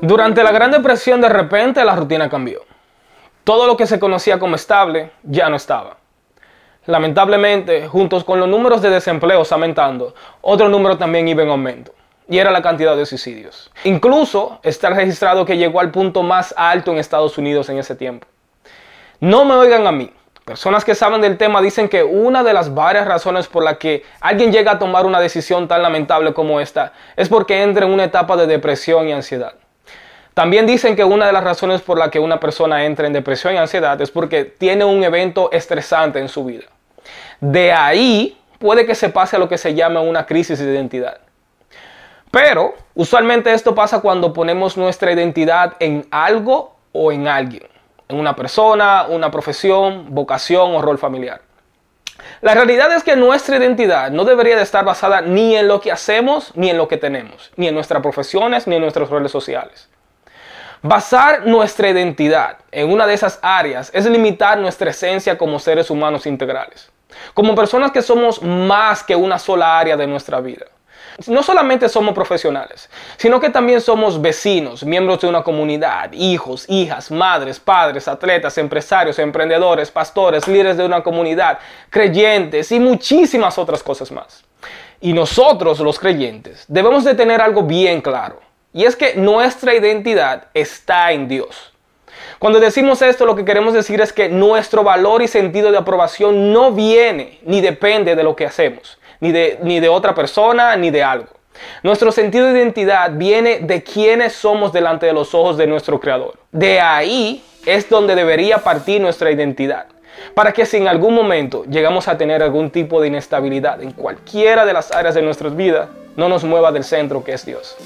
Durante la Gran Depresión de repente la rutina cambió. Todo lo que se conocía como estable ya no estaba. Lamentablemente, juntos con los números de desempleo aumentando, otro número también iba en aumento, y era la cantidad de suicidios. Incluso está registrado que llegó al punto más alto en Estados Unidos en ese tiempo. No me oigan a mí. Personas que saben del tema dicen que una de las varias razones por la que alguien llega a tomar una decisión tan lamentable como esta es porque entra en una etapa de depresión y ansiedad. También dicen que una de las razones por la que una persona entra en depresión y ansiedad es porque tiene un evento estresante en su vida. De ahí puede que se pase a lo que se llama una crisis de identidad. Pero usualmente esto pasa cuando ponemos nuestra identidad en algo o en alguien, en una persona, una profesión, vocación o rol familiar. La realidad es que nuestra identidad no debería de estar basada ni en lo que hacemos ni en lo que tenemos, ni en nuestras profesiones ni en nuestros roles sociales. Basar nuestra identidad en una de esas áreas es limitar nuestra esencia como seres humanos integrales, como personas que somos más que una sola área de nuestra vida. No solamente somos profesionales, sino que también somos vecinos, miembros de una comunidad, hijos, hijas, madres, padres, atletas, empresarios, emprendedores, pastores, líderes de una comunidad, creyentes y muchísimas otras cosas más. Y nosotros los creyentes debemos de tener algo bien claro. Y es que nuestra identidad está en Dios. Cuando decimos esto, lo que queremos decir es que nuestro valor y sentido de aprobación no viene ni depende de lo que hacemos, ni de, ni de otra persona, ni de algo. Nuestro sentido de identidad viene de quienes somos delante de los ojos de nuestro Creador. De ahí es donde debería partir nuestra identidad. Para que si en algún momento llegamos a tener algún tipo de inestabilidad en cualquiera de las áreas de nuestras vidas, no nos mueva del centro que es Dios.